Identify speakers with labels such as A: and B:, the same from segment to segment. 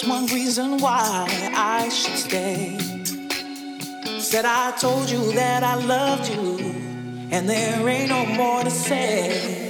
A: that's one reason why I should stay. Said I told you that I loved you, and there ain't no more to say.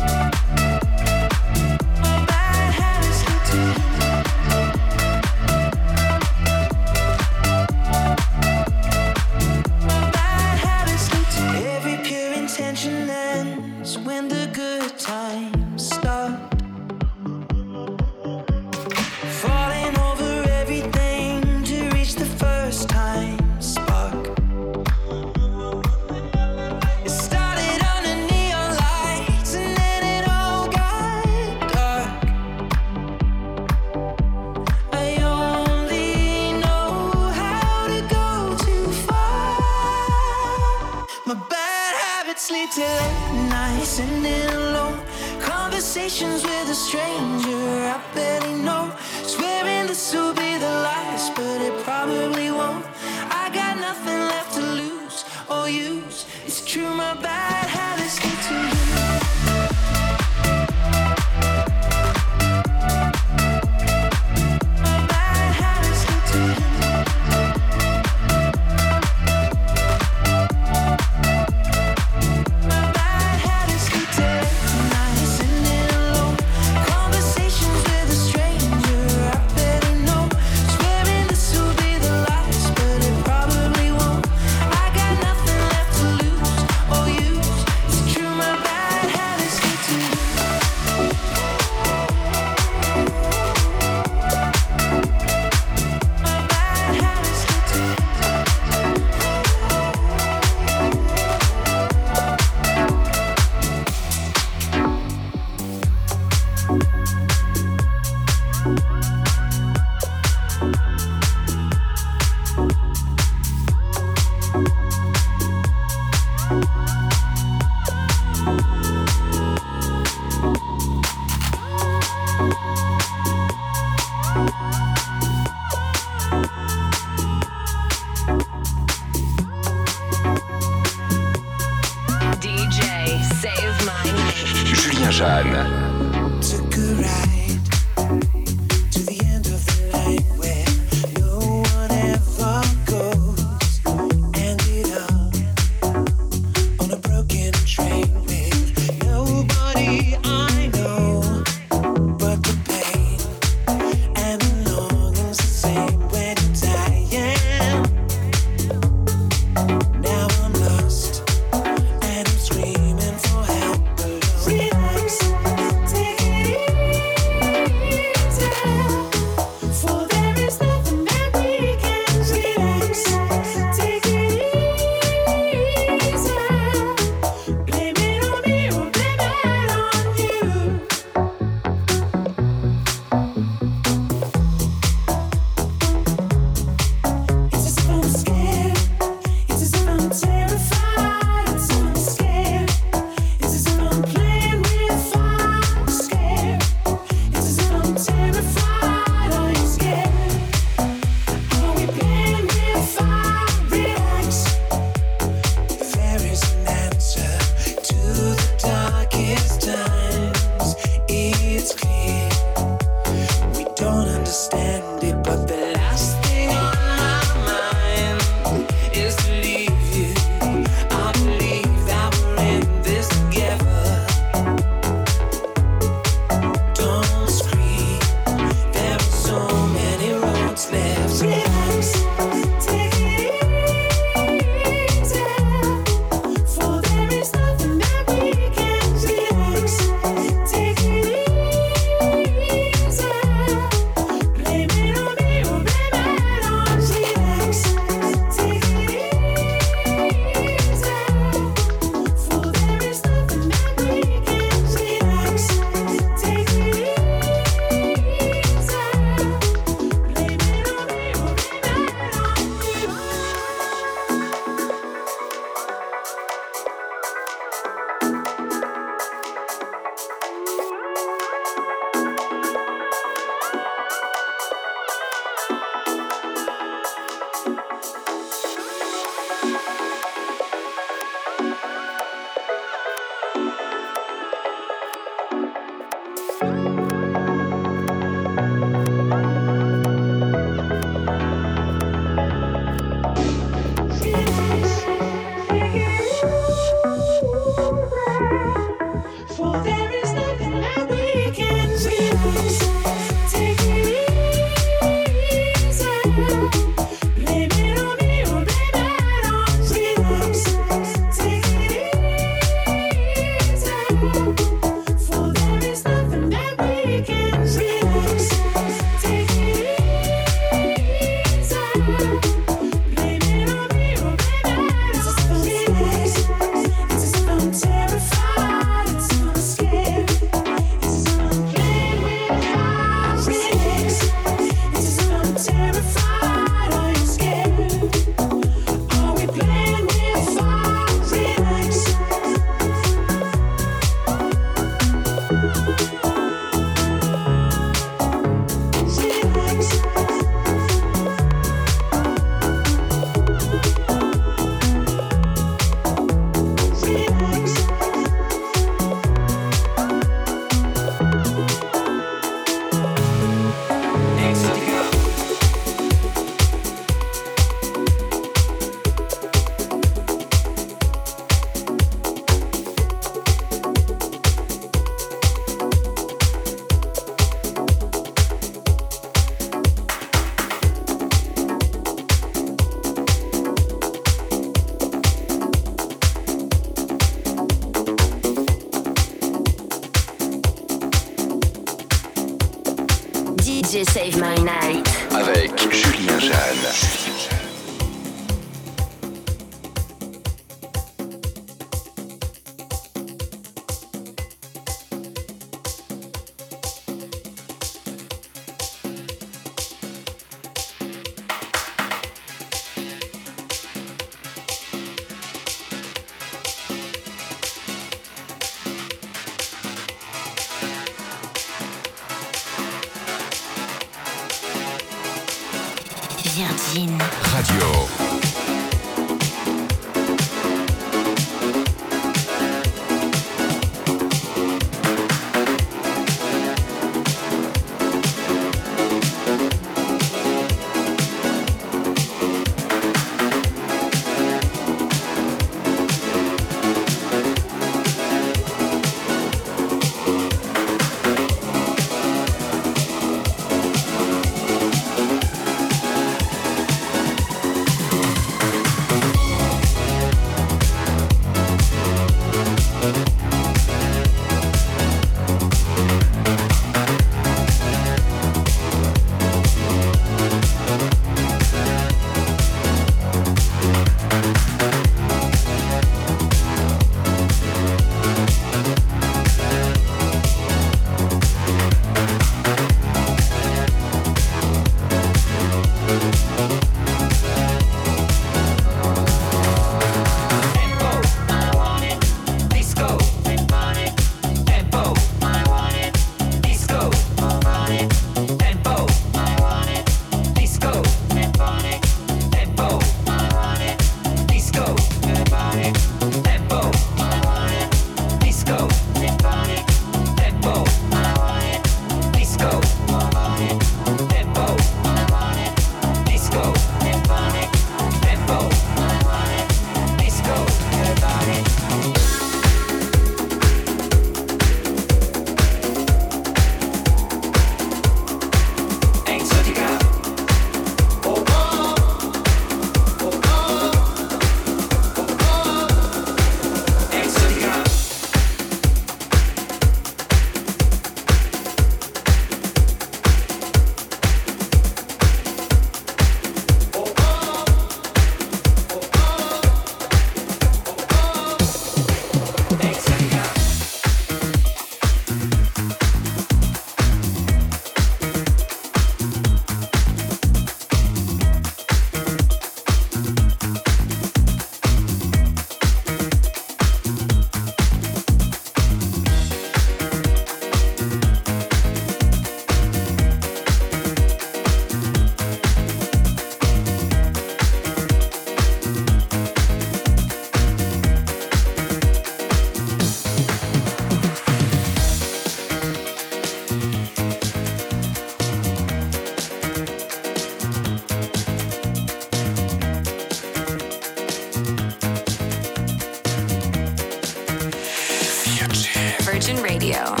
B: Radio.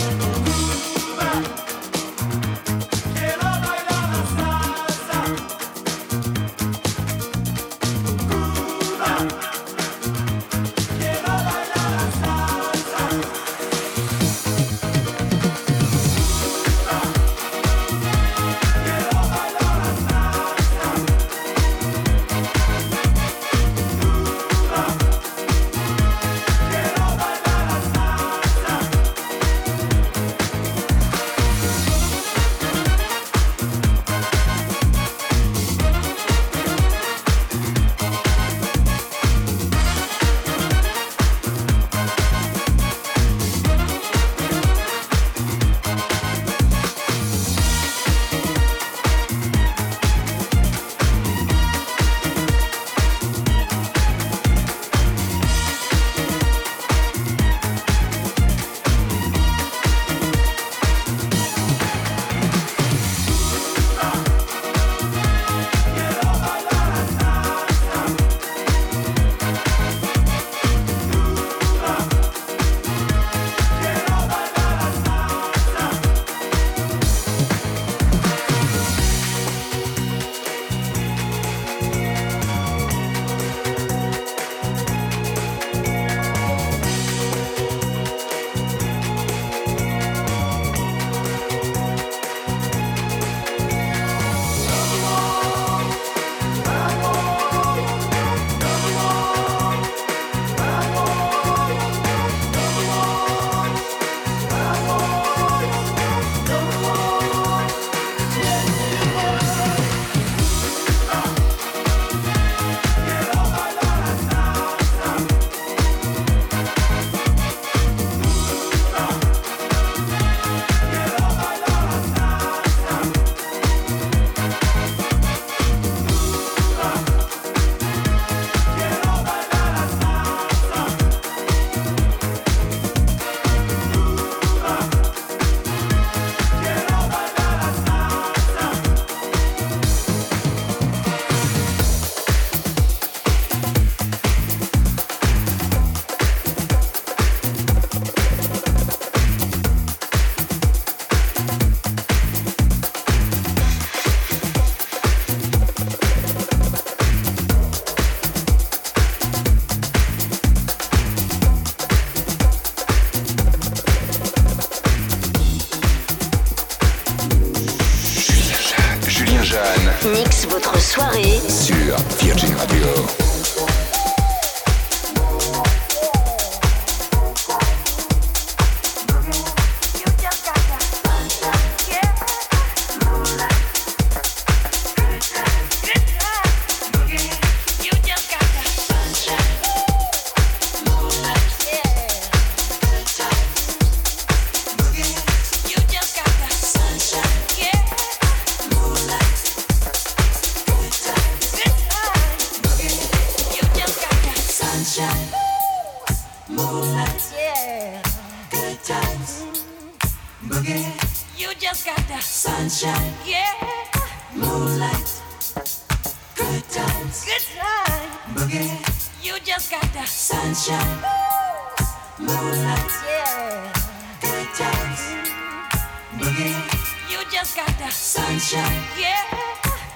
C: sunshine, yeah,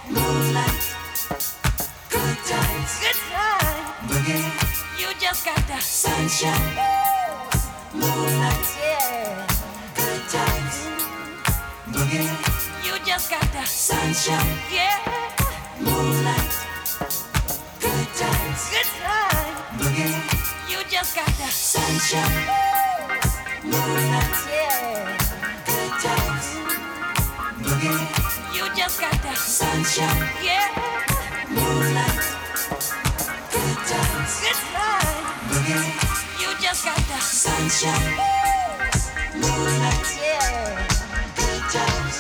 C: moonlight, good times, good times, boogie. You just got the sunshine, Ooh. moonlight, yeah, good times, moonlight, good times, good times, boogie. You just got the sunshine, yeah. moonlight, yeah. else got that sunshine. Yeah. Moonlight. Good times. Good times. Boogie. You just got that sunshine. Woo. Moonlight. Yeah. Good times.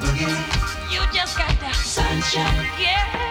C: Boogie. You just got that sunshine. Yeah.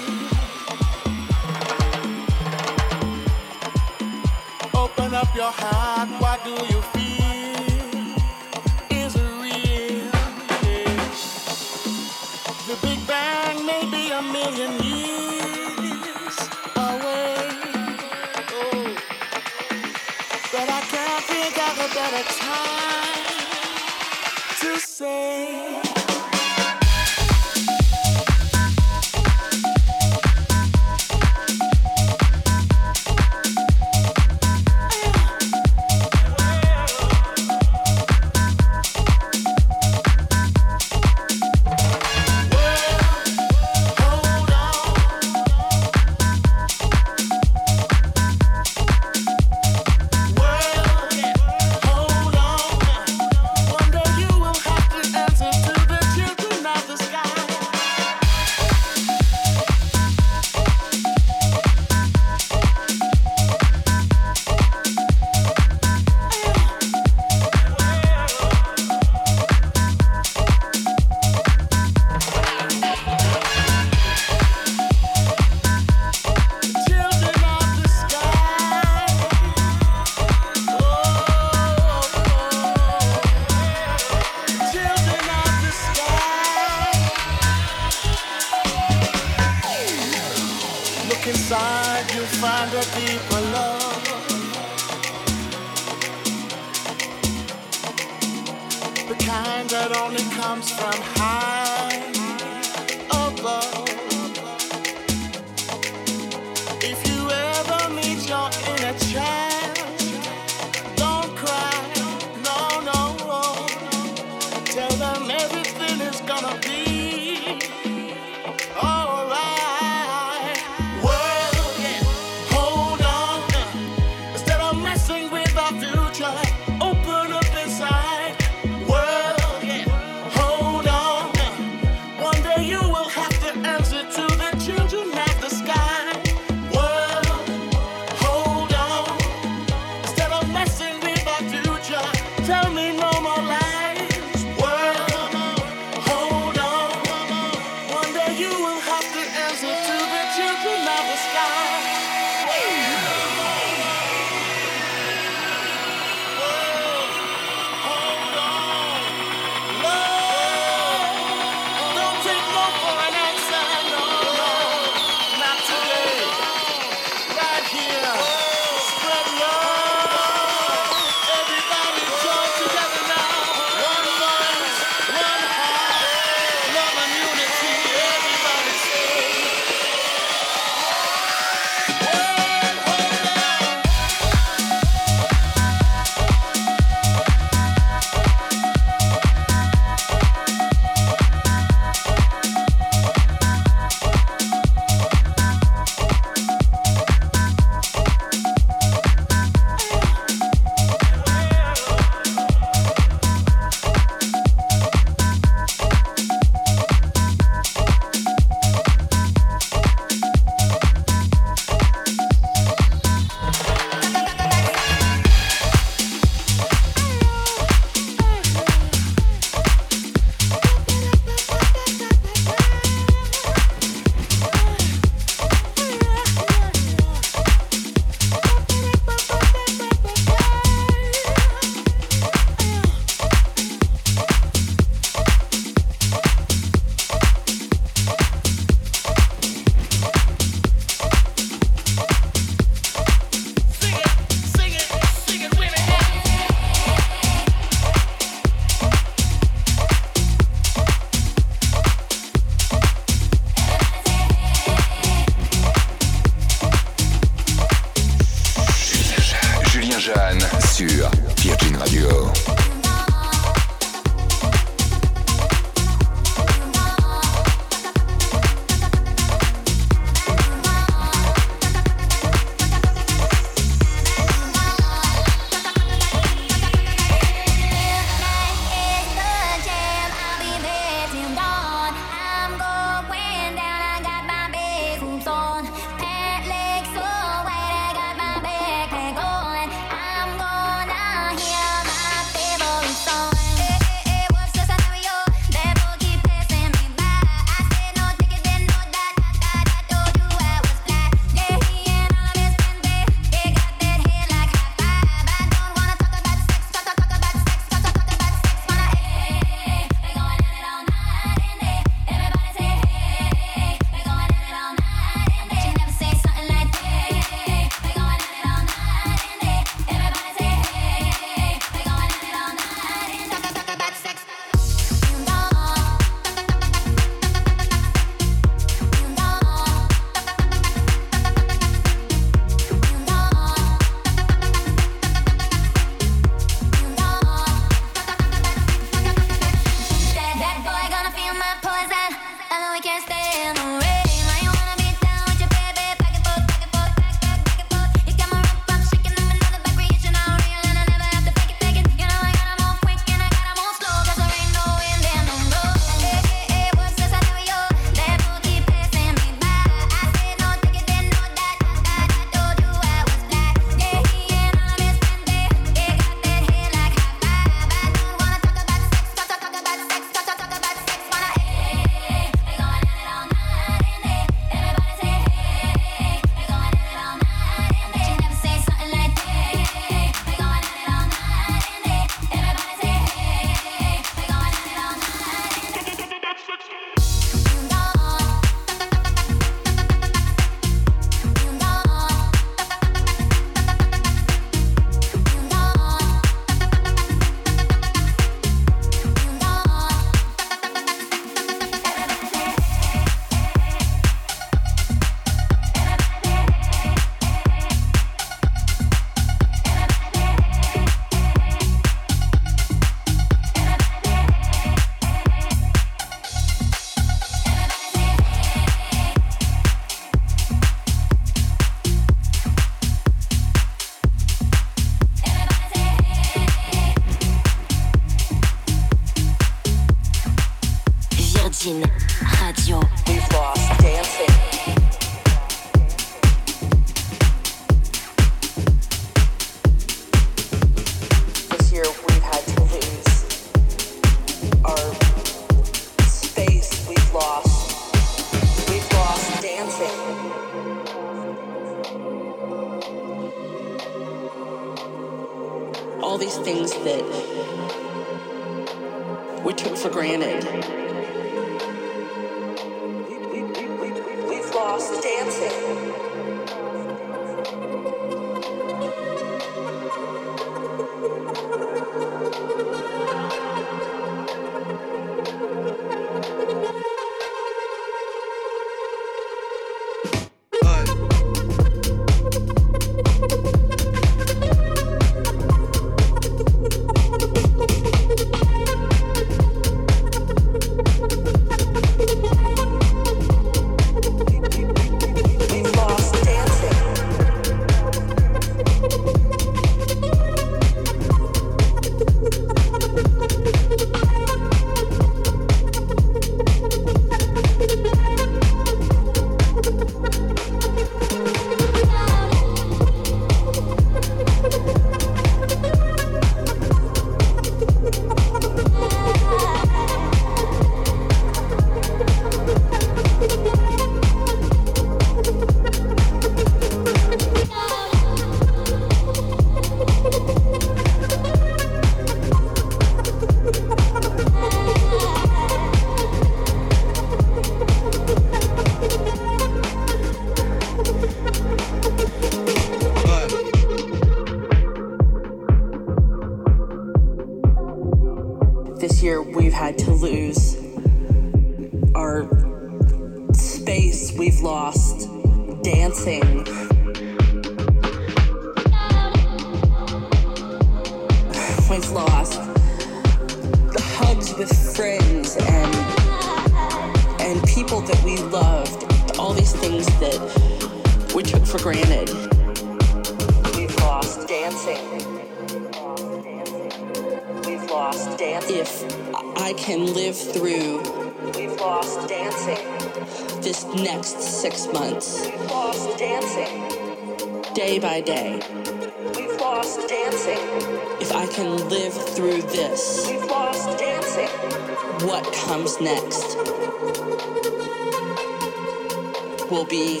C: Will be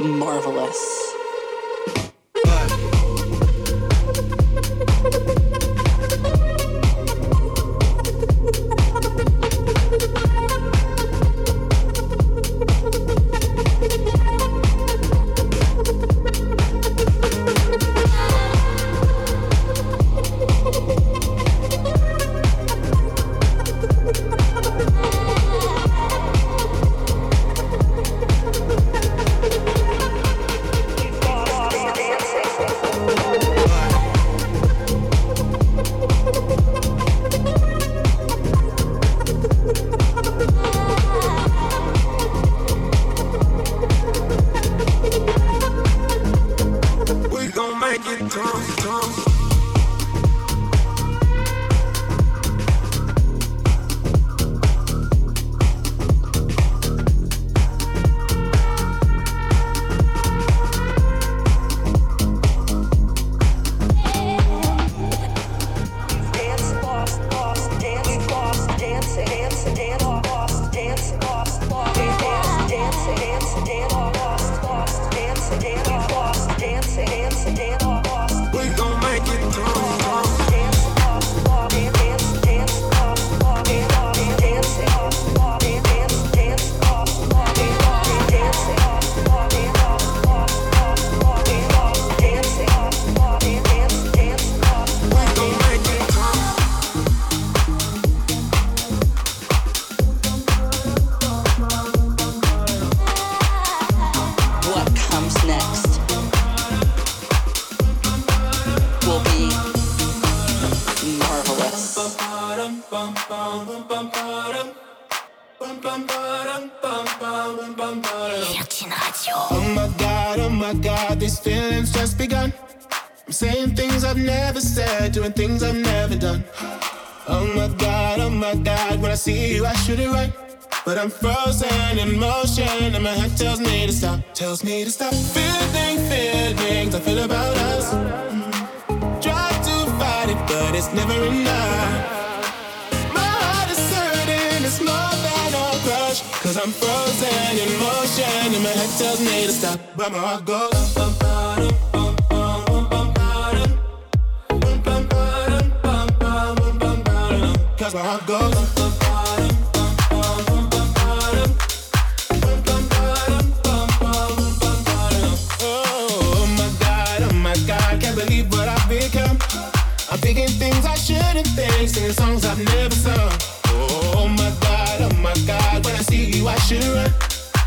C: marvelous.
D: It tough,
E: معاك جاز
D: oh, oh, I'm thinking things I shouldn't think, singing songs I've never sung. Oh my god, oh my god, when I see you, I should run.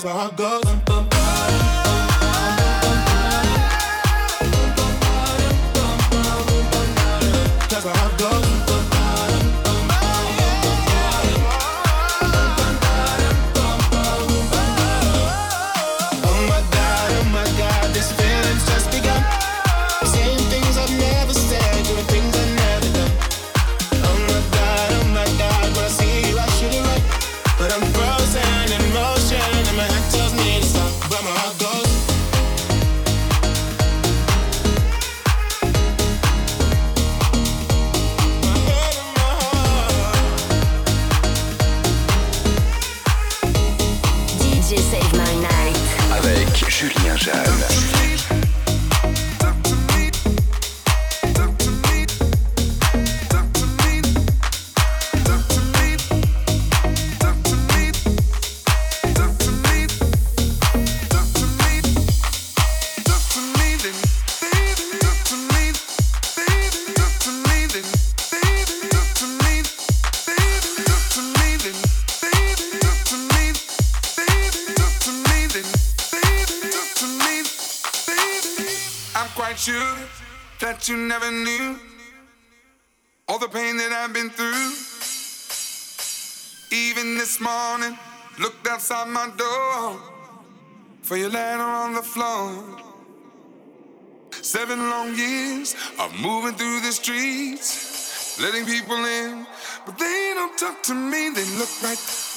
D: that's where I
F: go. outside my door. For you laying on the floor. Seven long years of moving through the streets, letting people in, but they don't talk to me, they look right